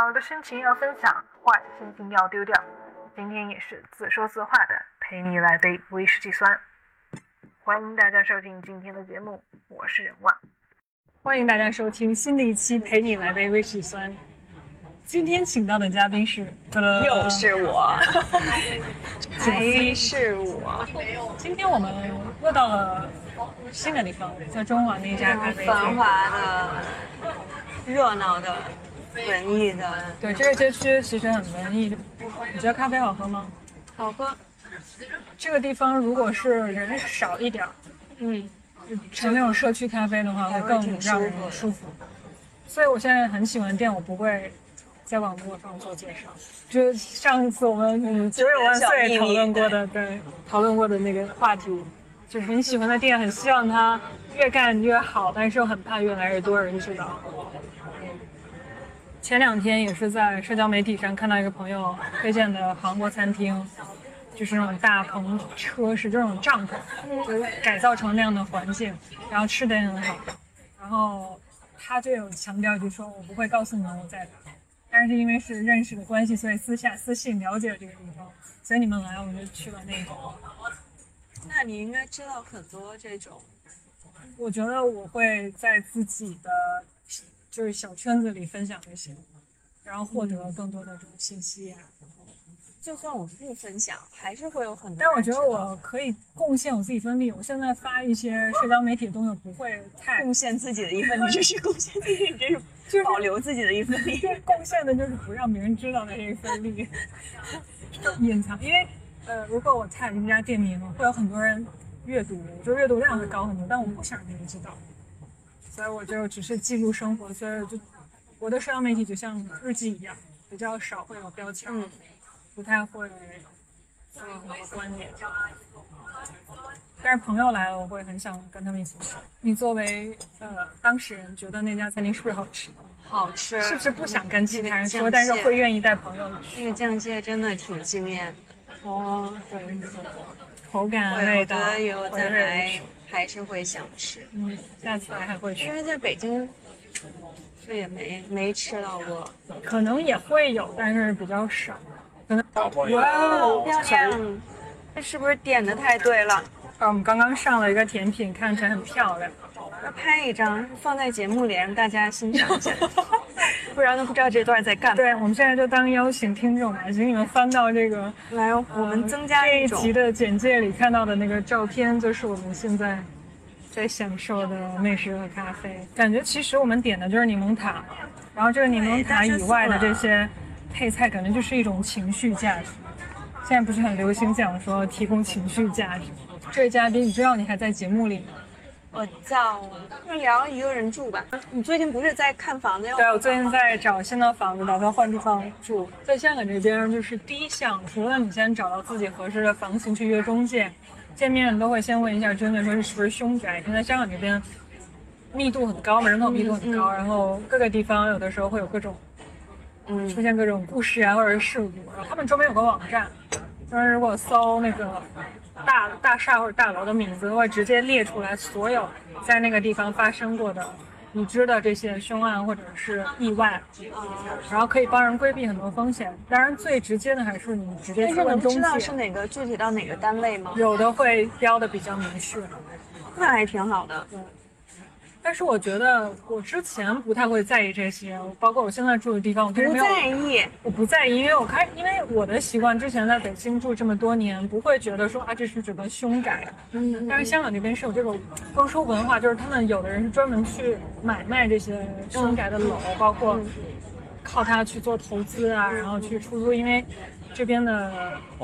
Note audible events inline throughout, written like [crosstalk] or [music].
好的心情要分享，坏的心情要丢掉。今天也是自说自话的，陪你来杯威士忌酸。欢迎大家收听今天的节目，我是任万。欢迎大家收听新的一期《陪你来杯威士忌酸》。今天请到的嘉宾是，又是我，[laughs] 还是我。今天我们又到了新的地方，在中环的一家咖啡繁厅。华的、热闹的、文艺的，对，这个街区其实很文艺。你觉得咖啡好喝吗？好喝。这个地方如果是人少一点儿，嗯，成那种社区咖啡的话，会更让人舒服。所以我现在很喜欢店，我不会在网络上做介绍。就是上一次我们嗯九九万岁讨论过的，对，讨论过的那个话题，就是很喜欢的店，很希望它越干越好，但是又很怕越来越多人知道。前两天也是在社交媒体上看到一个朋友推荐的韩国餐厅，就是那种大篷车是这种帐篷，就是改造成那样的环境，然后吃的也很好。然后他就有强调，就说我不会告诉你们我在哪，但是因为是认识的关系，所以私下私信了解了这个地方，所以你们来我们就去了那个。那你应该知道很多这种。我觉得我会在自己的就是小圈子里分享这些，然后获得更多的这种信息啊。就算我不分享，还是会有很多。但我觉得我可以贡献我自己分力。我现在发一些社交媒体的东西，不会太贡献自己的一份力，[laughs] 这是贡献自己，这是就是保留自己的一份力。对贡献的就是不让别人知道的这一份力，隐藏。因为呃，如果我 tag 这家店名，会有很多人阅读，就阅读量会高很多，但我不想别人知道，所以我就只是记录生活。所以就我的社交媒体就像日记一样，比较少会有标签，嗯不太会有很多观点。但是朋友来了，我会很想跟他们一起吃。你作为呃当事人，觉得那家餐厅是不是好吃？好吃，是不是不想跟其他人说，但是会愿意带朋友去？那个酱蟹真的挺惊艳的。哦，对，口感、我味道，觉得以后我再也来是还是会想吃，嗯，下次来还会去，因为在北京这也没没吃到过。可能也会有，但是比较少。可能哇哦，漂亮！这是不是点的太对了？啊，我们刚刚上了一个甜品，看起来很漂亮。要拍一张放在节目里让大家欣赏一下，[laughs] [laughs] 不然都不知道这段在干嘛。对，我们现在就当邀请听众吧，请你们翻到这个来，我们增加这一集的简介里看到的那个照片，就是我们现在在享受的美食和咖啡。感觉其实我们点的就是柠檬塔，然后这个柠檬塔以外的这些配菜，感觉就是一种情绪价值。现在不是很流行讲说提供情绪价值。这位嘉宾，你知道你还在节目里吗？我叫就聊一个人住吧。你最近不是在看房子要？对，我最近在找新的房子，打算换地方住。在香港这边，就是第一项，除了你先找到自己合适的房型去约中介，见面都会先问一下中介说是不是凶宅。因为在香港这边密度很高嘛，人口密度很高，然后各个地方有的时候会有各种嗯出现各种故事啊，或者是事故。然后他们专门有个网站，就是如果搜那个大大厦或者大楼的名字，会直接列出来所有在那个地方发生过的已知的这些凶案或者是意外，然后可以帮人规避很多风险。当然，最直接的还是你直接但是去问中能知道是，哪个具体到哪个单位吗？有的会标的比较明确。那还挺好的。但是我觉得我之前不太会在意这些，包括我现在住的地方，我其实不没有在意，我不在意，因为我开，因为我的习惯，之前在北京住这么多年，不会觉得说啊这是指的凶宅。嗯，但是香港那边是有这种丰收文化，就是他们有的人是专门去买卖这些凶宅的楼，包括靠它去做投资啊，然后去出租，因为这边的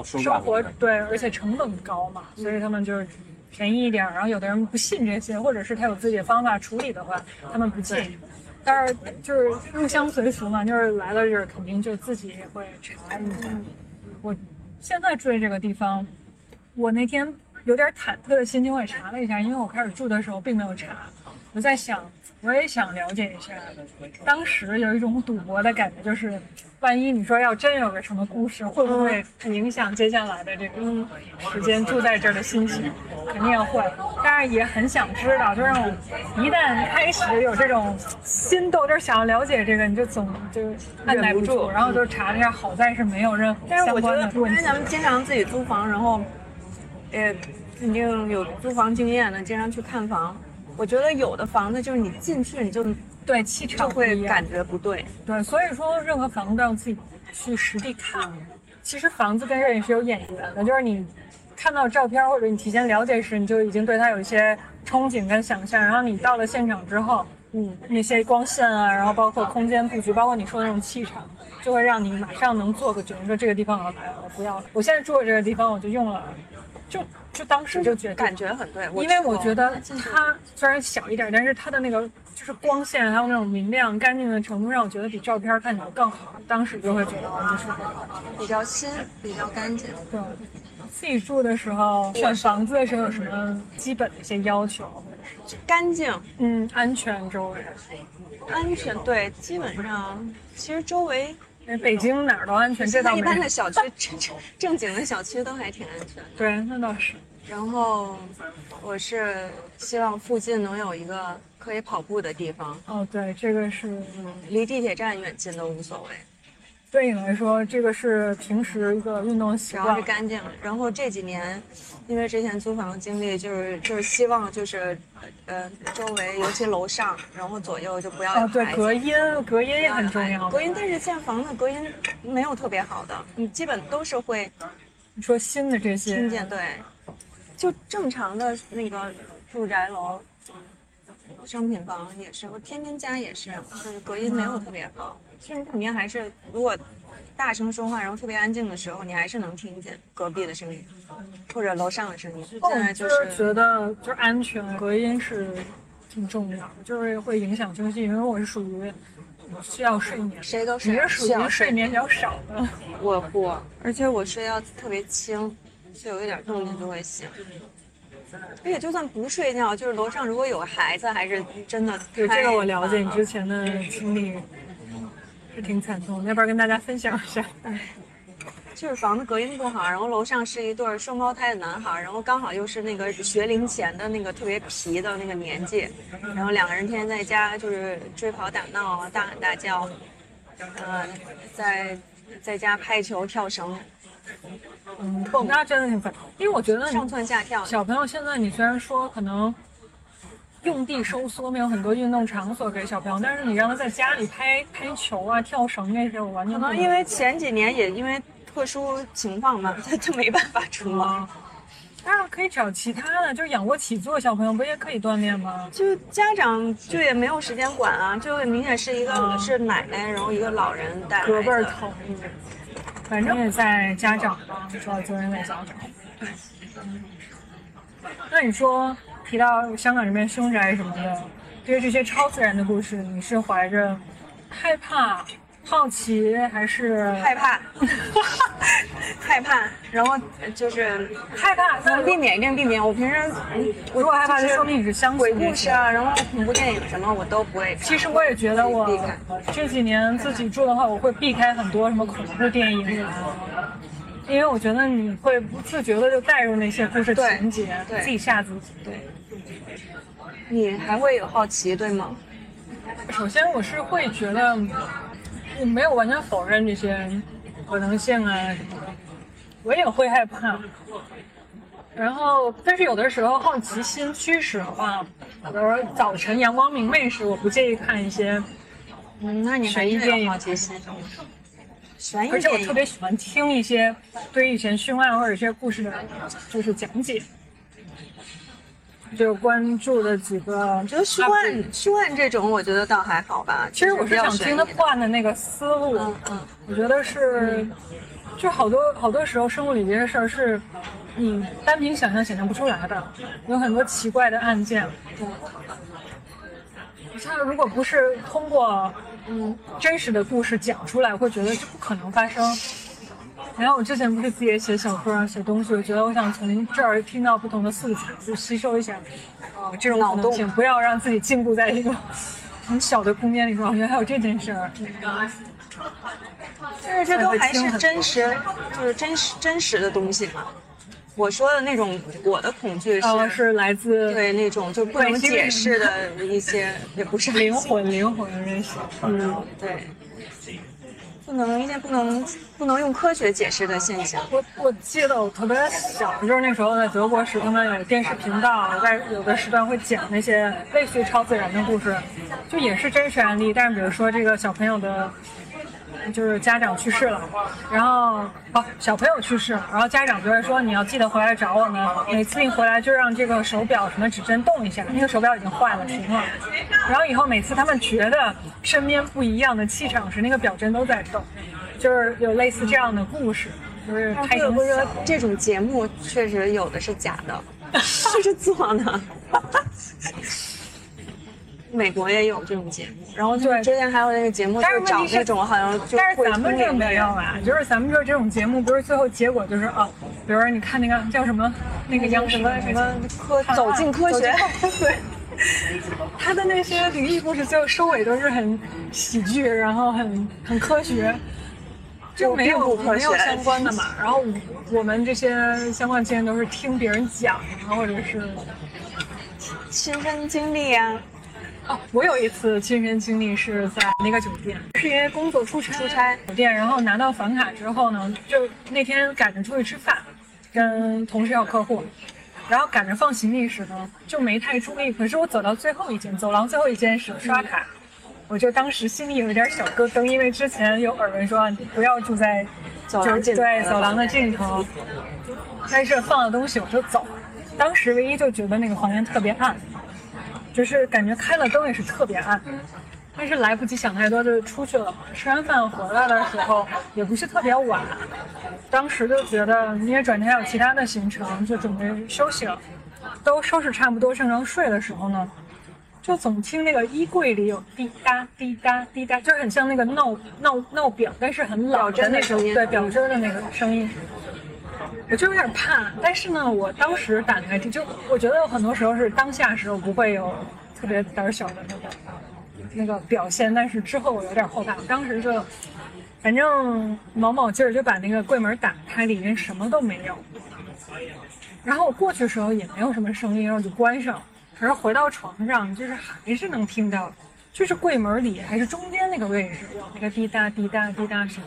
生活对，而且成本高嘛，所以他们就是便宜一点。然后有的人不信这些，或者是他有自己的方法处理的话，他们不信。但是就是入乡随俗嘛，就是来了这儿肯定就自己也会查一下。我现在住的这个地方，我那天有点忐忑的心情，我也查了一下，因为我开始住的时候并没有查，我在想，我也想了解一下，当时有一种赌博的感觉，就是万一你说要真有个什么故事，会不会影响接下来的这个时间住在这儿的心情？肯定会，但是也很想知道，就让我一旦开始有这种心动，就是想要了解这个，你就总就按耐不住，然后就查了一下，好在是没有任何但是我觉得，相关的问题。因为咱们经常自己租房，然后也肯定有租房经验的，经常去看房。我觉得有的房子就是你进去你就对气场就会感觉不对。对，所以说任何房子都要自己去实地看。其实房子跟人也是有眼缘的，就是你看到照片或者你提前了解时，你就已经对它有一些憧憬跟想象，然后你到了现场之后，嗯，那些光线啊，然后包括空间布局，包括你说的那种气场，就会让你马上能做个决定，说这个地方我我不要了。我现在住的这个地方，我就用了，就就当时就觉得感觉很对，因为我觉得它虽然小一点，但是它的那个就是光线还有那种明亮、干净的程度，让我觉得比照片看起来更好。当时就会觉得哦这是比较新，比较干净。对。自己住的时候，选房子的时候有什么基本的一些要求？干净、嗯，安全周围。安全，对，基本上其实周围因为北京哪儿都安全，这倒没有一般的。小区 [laughs] 正正正经的小区都还挺安全的。对，那倒是。然后我是希望附近能有一个可以跑步的地方，哦，对，这个是嗯，离地铁站远近都无所谓，对你来说，这个是平时一个运动习惯是。干净。然后这几年，因为之前租房经历，就是就是希望就是呃周围尤其楼上，然后左右就不要有哦，对，隔音，隔音也很重要。隔音，但是现在房子隔音没有特别好的，你基本都是会你说新的这些，听见，对，就正常的那个住宅楼、商品房也是，我天天家也是，就是隔音没有特别好。其实你肯定还是，如果大声说话，然后特别安静的时候，你还是能听见隔壁的声音，或者楼上的声音。哦现在就是是觉得就是安全隔音是挺重要的，就是会影响休息。因为我是属于需要睡眠，谁都是你是属于睡眠比较少的。我不，而且我睡觉特别轻，就有一点动静就会醒。而且就算不睡觉，就是楼上如果有孩子，还是真的对这个我了解，你之前的经历是挺惨痛的，要不然跟大家分享一下？就是房子隔音不好，然后楼上是一对儿双胞胎的男孩儿，然后刚好又是那个学龄前的那个特别皮的那个年纪，然后两个人天天在家就是追跑打闹啊，大喊大叫，呃，在在家拍球跳绳，嗯，那真的挺烦，因为我觉得上蹿下跳。小朋友现在，你虽然说可能用地收缩，没有很多运动场所给小朋友，但是你让他在家里拍拍球啊、跳绳那些，我完全可能因为前几年也因为特殊情况嘛，他就没办法出当然可以找其他的，就是仰卧起坐，小朋友不也可以锻炼吗？就家长就也没有时间管啊，就明显是一个、嗯是奶奶，然后一个老人带孩子胳膊儿疼，反正也在家长吧，主要责任在家长。[laughs] 那你说提到香港这边凶宅什么的，对于这些超自然的故事，你是怀着害怕、好奇，还是害怕，[laughs] 害怕，然后就是害怕？那能避免一定避免。我平时如果害怕，就就是说明你是相鬼信鬼。故事啊，然后恐怖电影什么我都不会看。其实我也觉得我这几年自己住的话，我会避开很多什么恐怖电影啊，因为我觉得你会不自觉的就带入那些故事情节，对自己吓自己。对，你还会有好奇对吗？首先，我是会觉得我没有完全否认这些可能性啊什么的，我也会害怕。然后，但是有的时候好奇心驱使的话，有的时候早晨阳光明媚时，我不介意看一些，嗯，那你还是有好奇心。悬疑而且我特别喜欢听一些对以前凶案或者一些故事的，就是讲解。就关注的几个，我觉得凶案凶案这种，我觉得倒还好吧。其实我是想听他换的那个思路，嗯嗯，我觉得是，就好多好多时候生活里这些事儿是你单凭想象想象不出来的，有很多奇怪的案件。像如果不是通过嗯真实的故事讲出来，会觉得这不可能发生。然后我之前不是自己也写小说啊，写东西，我觉得我想从这儿听到不同的素材，就吸收一下，哦，这种可能性，不要让自己禁锢在一个很小的空间里。我觉得还有这件事儿，但是这都还是真实，就是真实真实的东西嘛。我说的那种我的恐惧是是来自对那种就不能解释的一些，也不是灵魂灵魂的那些，嗯，对。不能一些不能不能用科学解释的现象。我我记得我特别小，就是那时候在德国时，他们有电视频道，在有的时段会讲那些类似于超自然的故事，就也是真实案例。但是比如说这个小朋友的。就是家长去世了，然后哦小朋友去世了，然后家长就会说你要记得回来找我们，每次一回来就让这个手表什么指针动一下，那个手表已经坏了停了，然后以后每次他们觉得身边不一样的气场时，那个表针都在动，就是有类似这样的故事，就是拍成这种节目确实有的是假的，[laughs] 是做的。[laughs] [laughs] 美国也有这种节目，然后对。之前还有那个节目，就找那种好像就但是咱们这没有啊，就是咱们这这种节目，不是最后结果就是啊，比如说你看那个叫什么那个央什么什么科走进科学，对，[laughs] 他的那些灵异故事最后收尾都是很喜剧，然后很很科学，就没有没有相关的嘛。然后我们这些相关经验都是听别人讲，然后或者是亲身经历呀。哦，我有一次亲身经历是在那个酒店，是因为工作出差出差酒店，然后拿到房卡之后呢，就那天赶着出去吃饭，跟同事还有客户，然后赶着放行李时呢，就没太注意。可是我走到最后一间走廊最后一间时刷卡，我就当时心里有一点小咯噔，因为之前有耳闻说不要住在走廊尽对走廊的尽头，但是放了东西我就走，当时唯一就觉得那个房间特别暗。就是感觉开了灯也是特别暗，但是来不及想太多就出去了。吃完饭回来的时候也不是特别晚，当时就觉得因为转天还有其他的行程，就准备休息了。都收拾差不多，正常睡的时候呢，就总听那个衣柜里有滴答滴答滴答，就很像那个闹闹闹表，但是很老的那种，对表针的那个声音。我就有点怕，但是呢，我当时胆还挺，就我觉得很多时候是当下时候不会有特别胆小的那个那个表现，但是之后我有点后怕。当时就反正卯卯劲儿就把那个柜门打开，里面什么都没有。然后我过去的时候也没有什么声音，然后就关上。可是回到床上，就是还是能听到，就是柜门里还是中间那个位置有那个滴答滴答滴答声，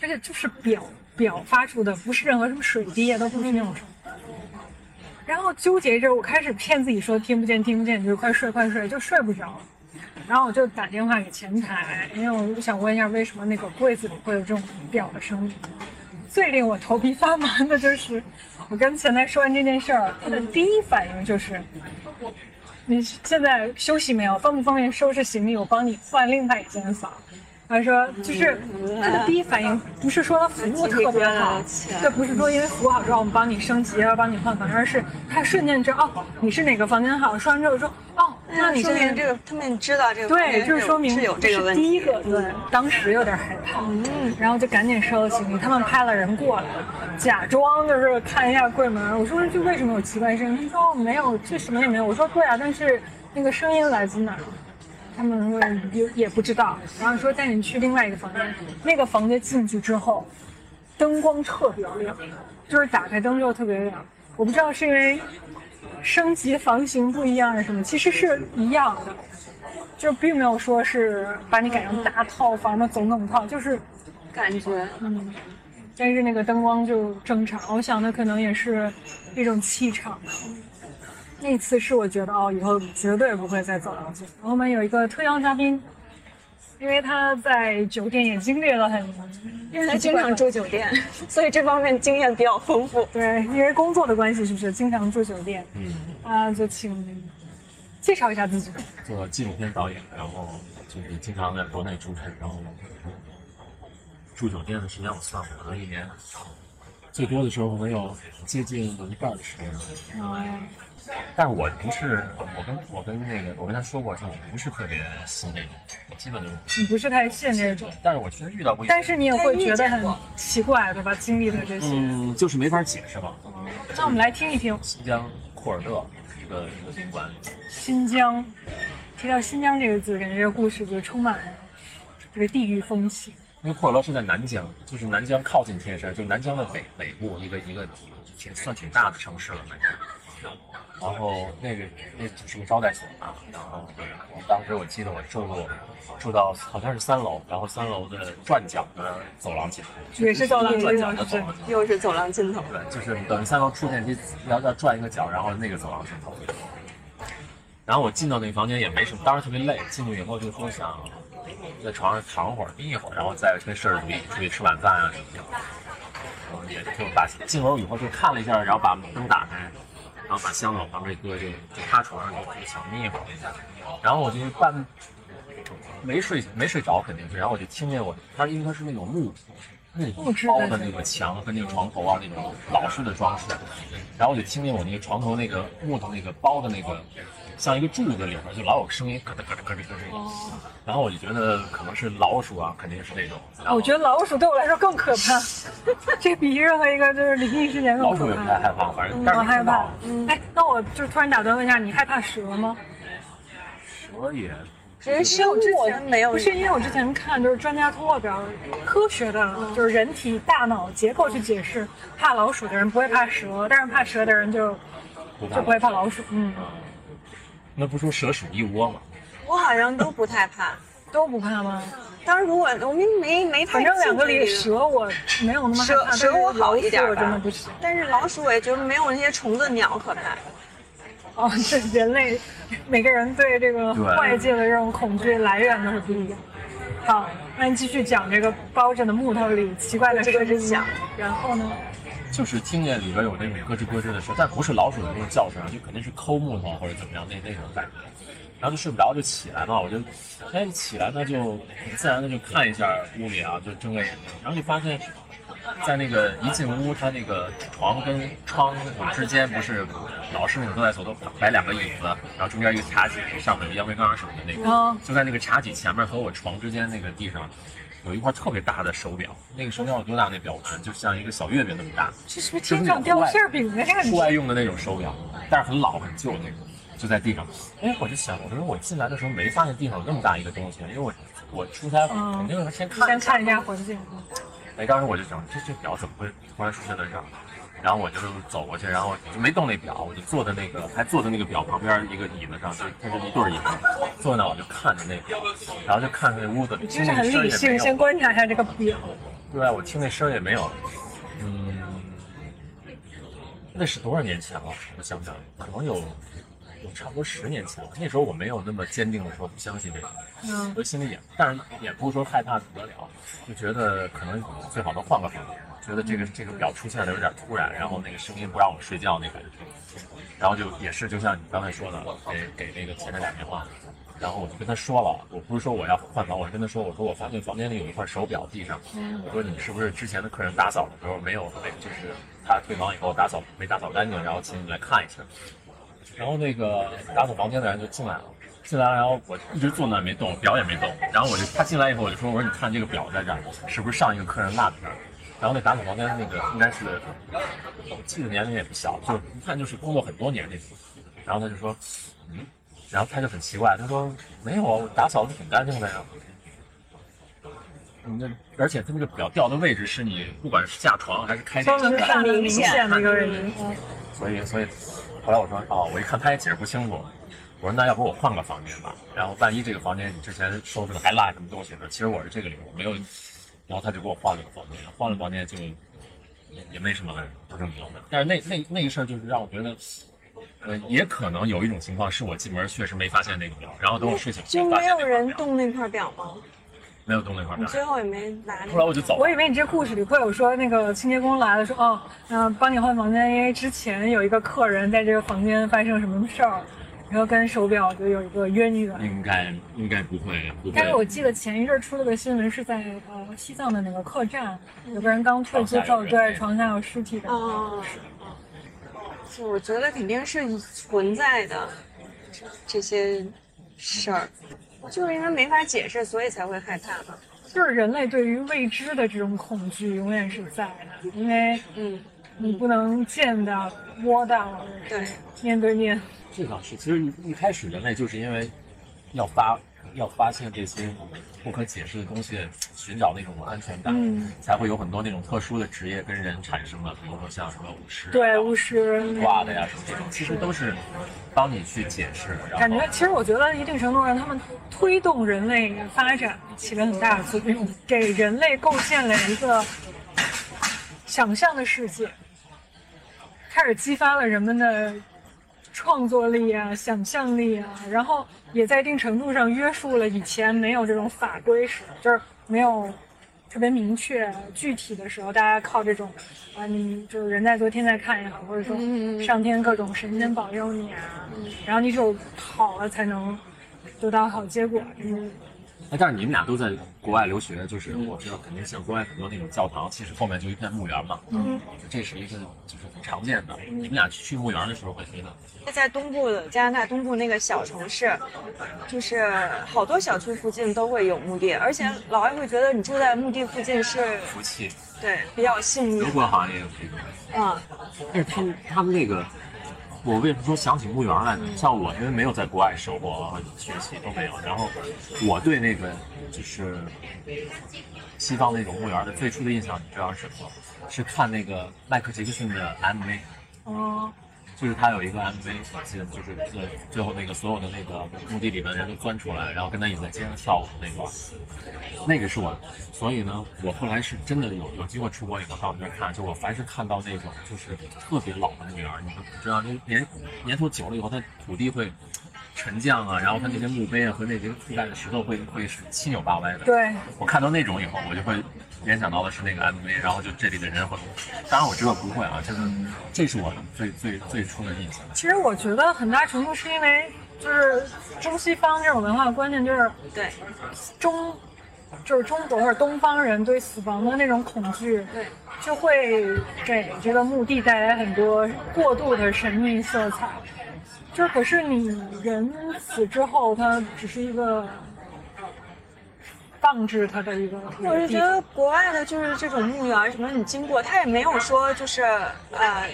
而且就是表。表发出的不是任何什么水滴啊，都不是那种声。然后纠结着，我开始骗自己说听不见，听不见，就快睡，快睡，就睡不着。然后我就打电话给前台，因为我想问一下，为什么那个柜子里会有这种表的声音？最令我头皮发麻的就是，我跟前台说完这件事儿，他的第一反应就是：你现在休息没有？方不方便收拾行李？我帮你换另外一间房。他说，就是他的第一反应不是说他服务特别好，这不是说因为服务好之后我们帮你升级，要帮你换房，而是他瞬间知道哦，你是哪个房间好。说完之后说哦，那你这边这个他们知道这个对，就是说明是有这个问题。第一个对，当时有点害怕，嗯，然后就赶紧收了行李。他们派了人过来，假装就是看一下柜门。我说就为什么有奇怪声音？他说没有，这什么也没有。我说对啊，但是那个声音来自哪？他们说也也不知道，然后说带你去另外一个房间。那个房间进去之后，灯光特别亮，就是打开灯之后特别亮。我不知道是因为升级房型不一样还是什么，其实是一样的，就并没有说是把你改成大套房的总统套，就是感觉嗯。但是那个灯光就正常，我想的可能也是一种气场。那次是我觉得哦，以后绝对不会再走廊进。我们有一个特邀嘉宾，因为他在酒店也经历了很，因为他经常住酒店，所以这方面经验比较丰富。对，因为工作的关系，是不是经常住酒店？嗯，啊，就请介绍一下自己。做纪录片导演，然后就是经常在国内出差，然后住酒店的时间我算过，可能一年最多的时候能有接近一半的时间。哦。但是我不是，我跟我跟那个，我跟他说过，就不是特别信那种，基本都。你不是太信这种。但是我确实遇到过。但是你也会觉得很奇怪，对吧？经历的这些。嗯，就是没法解释吧。那我们来听一听。新疆库尔勒，一个一个宾馆。新疆，提到新疆这个字，感觉这个故事就充满了这个地域风情。因为库尔勒是在南疆，就是南疆靠近天山，就是南疆的北北部一个一个挺算挺大的城市了，南疆。然后那个那只是个招待所嘛，然后我当时我记得我住住到好像是三楼，然后三楼的转角的走廊尽头，也是走廊转角的走廊。又是走廊尽头。对，就是等于三楼出电梯要要转一个角，然后那个走廊尽头。然后我进到那个房间也没什么，当时特别累，进去以后就说想在床上躺会儿，眯一会儿，然后再跟摄制组一起出去吃晚饭啊什么的。然后也挺有大气。进楼以后就看了一下，然后把灯打开，然后把箱子往旁边一搁，就就趴床上就就想眯一会儿。然后我就半没睡没睡着肯定是，然后我就听见我，它因为它是那种木木包的那个墙和那个床头啊那种老式的装饰，然后我就听见我那个床头那个木头那个包的那个像一个柱子里边就老有声音咯噔咯噔咯噔咯噔，然后我就觉得可能是老鼠啊，肯定是那种。我觉得老鼠对我来说更可怕，[laughs] 这比任何一个就是灵异事件更可怕老鼠也不太。害怕，反正但是我害怕。哎，那我就突然打断问一下，你害怕蛇吗？蛇也只是生物没有，不是因为我之前看，就是专家通过比较科学的，就是人体大脑结构去解释，怕老鼠的人不会怕蛇，但是怕蛇的人就就不会怕老鼠。嗯，那不说蛇鼠一窝吗？我好像都不太怕。[laughs] 都不怕吗？当然，如果我们没没太反正两个里蛇我没有那么怕蛇蛇我好一点我真的不行。但是老鼠我也觉得没有那些虫子鸟可怕。哦，这人类每个人对这个外界的这种恐惧来源都是不一样。好，那你继续讲这个包着的木头里奇怪的这个声音是响。然后呢？就是听见里边有那种咯吱咯吱的声，但不是老鼠的那种叫声，就肯定是抠木头或者怎么样那那种感觉。然后就睡不着，就起来嘛，我就，哎，起来呢就很自然的就看一下屋里啊，就睁个眼睛，然后就发现，在那个一进屋，它那个床跟窗户之间不是老师那种招待所都摆两个椅子，然后中间一个茶几，上面有烟灰缸什么的那个，啊，就在那个茶几前面和我床之间那个地上，有一块特别大的手表，那个手表有多大？那表盘就像一个小月饼那么大，这是不是天上掉馅儿饼的感户外觉？用的那种手表，但是很老很旧那种，就在地上。哎，我就想，我说我进来的时候没发现地上有那么大一个东西，因为我我出差嗯肯定是先看先看一下环境。哎，当时我就想，这这表怎么会突然出现在这儿？然后我就走过去，然后就没动那表，我就坐在那个还坐在那个表旁边一个椅子上，就它是一对椅子，坐在那我就看着那表，然后就看着那屋子里，真是很听那声儿理性，也没有先观察一下这个表。对，我听那声也没有，嗯，那是多少年前了？我想想，可能有有差不多十年前了。那时候我没有那么坚定的说不相信这个，嗯，我心里也，但是也不是说害怕的不得了，就觉得可能最好能换个房间，觉得这个这个表出现的有点突然，然后那个声音不让我睡觉那感觉，然后就也是就像你刚才说的，给给那个前台打电话。然后我就跟他说了，我不是说我要换房，我是跟他说，我说我发现房间里有一块手表地上，我说你是不是之前的客人打扫的时候没有那个，就是他退房以后打扫没打扫干净，然后请你来看一下。然后那个打扫房间的人就进来了，进来了，然后我一直坐那儿没动，表也没动。然后我就他进来以后，我就说，我说你看这个表在这儿，是不是上一个客人落在这儿？然后那打扫房间那个应该是，我记得年龄也不小，就是一看就是工作很多年那种。然后他就说，嗯，然后他就很奇怪，他说没有啊，我打扫的挺干净的呀。你那而且他那个表掉的位置是你不管是下床还是开都能看得明明显显的一个位置。嗯所以所以后来我说哦，我一看他也解释不清楚，我说那要不我换个房间吧，然后万一这个房间你之前收拾的还落什么东西呢？其实我是这个理由，我没有，然后他就给我换了个房间，换了房间就也也没什么不正经的，但是那那那个事儿就是让我觉得。呃，也可能有一种情况是我进门确实没发现那个表，然后等我睡醒就没有人动那块表吗？没有动那块表，最后也没拿那后来我就走了。我以为你这故事里会有说那个清洁工来了，说哦，嗯、帮你换房间，因为之前有一个客人在这个房间发生什么事儿，然后跟手表就有一个渊源。应该应该不会不但是我，记得前一阵儿出了个新闻，是在呃西藏的那个客栈，有个人刚退之后，对床下有尸体的。哦，就我觉得肯定是存在的这些事儿，就是因为没法解释，所以才会害怕嘛。就是人类对于未知的这种恐惧永远是在的，因为嗯，你不能见到、摸到、对，面对面。这倒是，其实一一开始人类就是因为要发要发现这些不可解释的东西，寻找那种安全感，嗯才会有很多那种特殊的职业跟人产生了，比如说像什么巫师啊、对，巫师挂的呀什么这种，其实都是帮你去解释，然后感觉其实我觉得一定程度上，他们推动人类发展起了很大的作用，给人类构建了一个想象的世界，开始激发了人们的创作力啊、想象力啊，然后也在一定程度上约束了以前没有这种法规时，就是没有特别明确具体的时候，大家靠这种啊，你就是人在做天在看也好，或者说上天各种神仙保佑你啊，然后你只有好了才能得到好结果。嗯，哎，但是你们俩都在国外留学，就是我知道肯定像国外很多那种教堂，其实后面就一片墓园嘛，嗯，这是一个就是很常见的。你们俩去墓园的时候会觉得，在东部的加拿大东部那个小城市，就是好多小区附近都会有墓地，而且老外会觉得你住在墓地附近是福气。对比较幸运。德国好像也有这种，嗯，但是他们他们那个，我为什么说想起墓园来呢？像我因为没有在国外生活和学习都没有，然后我对那个就是西方那种墓园的最初的印象，你知道是什么吗？是看那个迈克杰克逊的 MV。哦，就是他有一个 MV，我记得就是最最后那个所有的那个墓地里面的人都钻出来，然后跟他一起在街上跳舞那段，那个是我，所以呢，我后来是真的有有机会出国以后到那边看，就我凡是看到那种就是特别老的墓园，你们知道，那年年头久了以后，它土地会沉降啊，然后它那些墓碑啊和那些覆盖的石头会会是七扭八歪的。对，我看到那种以后，我就会联想到的是那个 MV，然后就这里的人会，当然我知道不会啊，这个这是我最最最初的印象。其实我觉得很大程度是因为就是中西方这种文化观念，就是对中就是中国或者东方人对死亡的那种恐惧，对，就会给这个墓地带来很多过度的神秘色彩。就是可是你人死之后，它只是一个放置它的一个一我是觉。得国外的就是这种墓园什么，你经过，它也没有说就是呃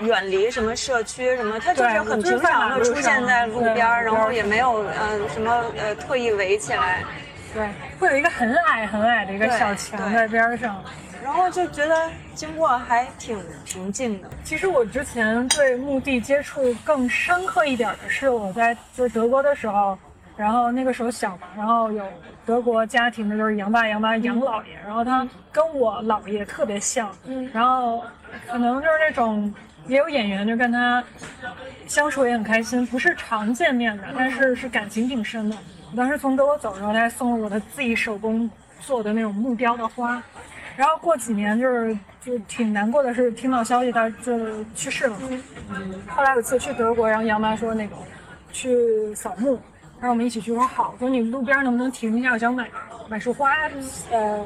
远离什么社区什么，它就是很平常的出现在路边儿，然后也没有呃什么呃特意围起来，对，会有一个很矮很矮的一个小墙对在边儿上。然后就觉得经过还挺平静的。其实我之前对墓地接触更深刻一点的是我在就是德国的时候，然后那个时候小嘛，然后有德国家庭的就是杨爸杨妈杨姥爷，然后他跟我姥爷特别像，嗯然后可能就是那种也有演员就跟他相处也很开心，不是常见面的，但是是感情挺深的。我当时从德国走的时候，他还送了我的自己手工做的那种木雕的花。然后过几年就是就挺难过的是听到消息他就去世了。后来有次去德国，然后杨妈说那个去扫墓，然后我们一起去，我说好，说你路边能不能停一下，我想买买束花，呃，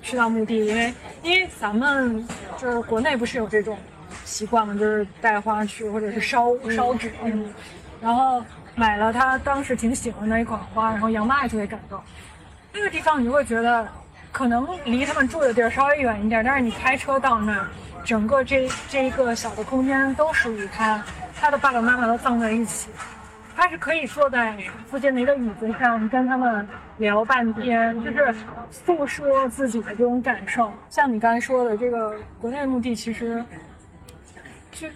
去到墓地，因为因为咱们就是国内不是有这种习惯嘛，就是带花去或者是烧烧纸，嗯，然后买了他当时挺喜欢的一款花，然后杨妈也特别感动。那个地方你就会觉得，可能离他们住的地儿稍微远一点，但是你开车到那儿，整个这这一个小的空间都属于他，他的爸爸妈妈都葬在一起，他是可以坐在附近的一个椅子上跟他们聊半天，就是诉说自己的这种感受。像你刚才说的，这个国内墓地其实就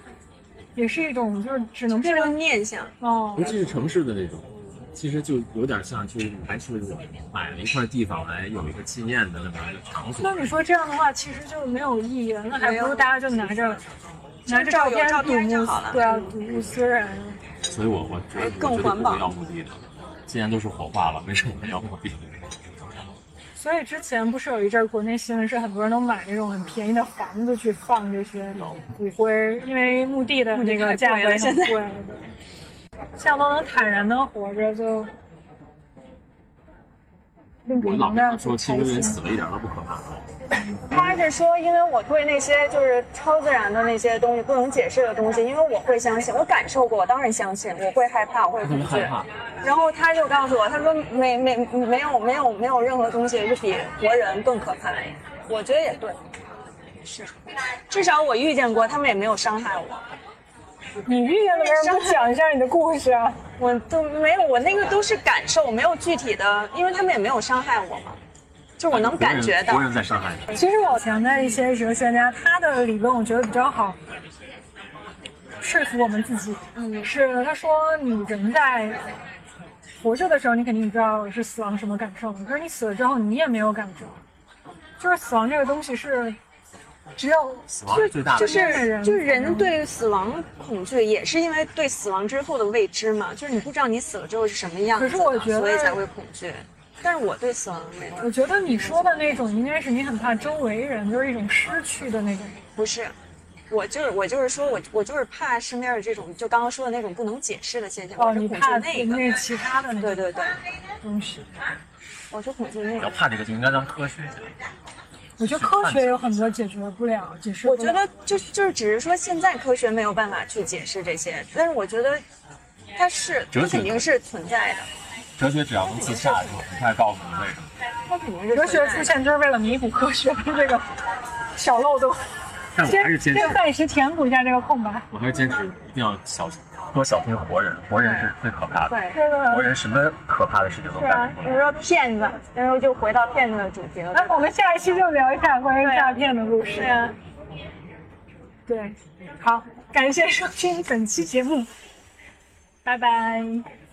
也是一种，就是只能变成念想，哦尤，其是城市的那种，其实就有点像，就是你还是买了一块地方来有一个纪念的那么一个场所。那你说这样的话，其实就没有意义了。那还不如大家就拿着拿着照片照片睹物就好了对啊，睹物思人。所以我我觉得更环保不要墓地的，既然都是火化了，为什么要墓地？所以之前不是有一阵儿国内新闻是很多人都买那种很便宜的房子去放这些骨灰，因为墓地的那个价格很贵了现在贵。现在都能坦然的活着，就我老能的跟他说，其实人死了一点都不可怕。[laughs] 他是说，因为我对那些就是超自然的那些东西不能解释的东西，因为我会相信，我感受过，我当然相信，我会害怕，我会恐惧。然后他就告诉我，他说没没没有没有没有任何东西是比活人更可怕的。我觉得也对，是，至少我遇见过，他们也没有伤害我。你遇见的为什么不讲一下你的故事啊？我都没有，我那个都是感受，没有具体的，因为他们也没有伤害我嘛，就我能感觉到。其实我前的一些哲学家，他的理论我觉得比较好说服我们自己。嗯是他说你人在活着的时候，你肯定知道是死亡什么感受，可是你死了之后，你也没有感觉。就是死亡这个东西是只有死亡最大的就。是就是人对死亡恐惧，也是因为对死亡之后的未知嘛，就是你不知道你死了之后是什么样子，可是我觉得所以才会恐惧。但是我对死亡没有，我觉得你说的那种应该是你很怕周围人，就是一种失去的那种。不是，我就是我就是说我我就是怕身边的这种，就刚刚说的那种不能解释的现象，哦，你怕惧那个。那其他的对对对，东西。我是恐惧那要个。怕这个就应该让科学讲。我觉得科学有很多解决不了，解释不了。我觉得就就是只是说现在科学没有办法去解释这些，但是我觉得它是它肯定是存在的，哲学只要能自洽，就很快告诉你为什么。哲学出。现就是为了弥补科学的这个小漏洞，但我还是坚持先，暂时填补一下这个空白。我还是坚持一定要小多小心活人，活人是最可怕的。对，这个活人什么可怕的事情都干。比如说骗子，然后就回到骗子的主题了。那我们下一期就聊一下关于诈骗的故事。对啊，对，好，感谢收听本期节目，拜拜。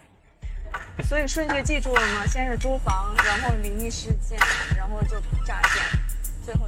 [laughs] 所以顺序记住了吗？先是租房然后灵异事件然后就诈骗最后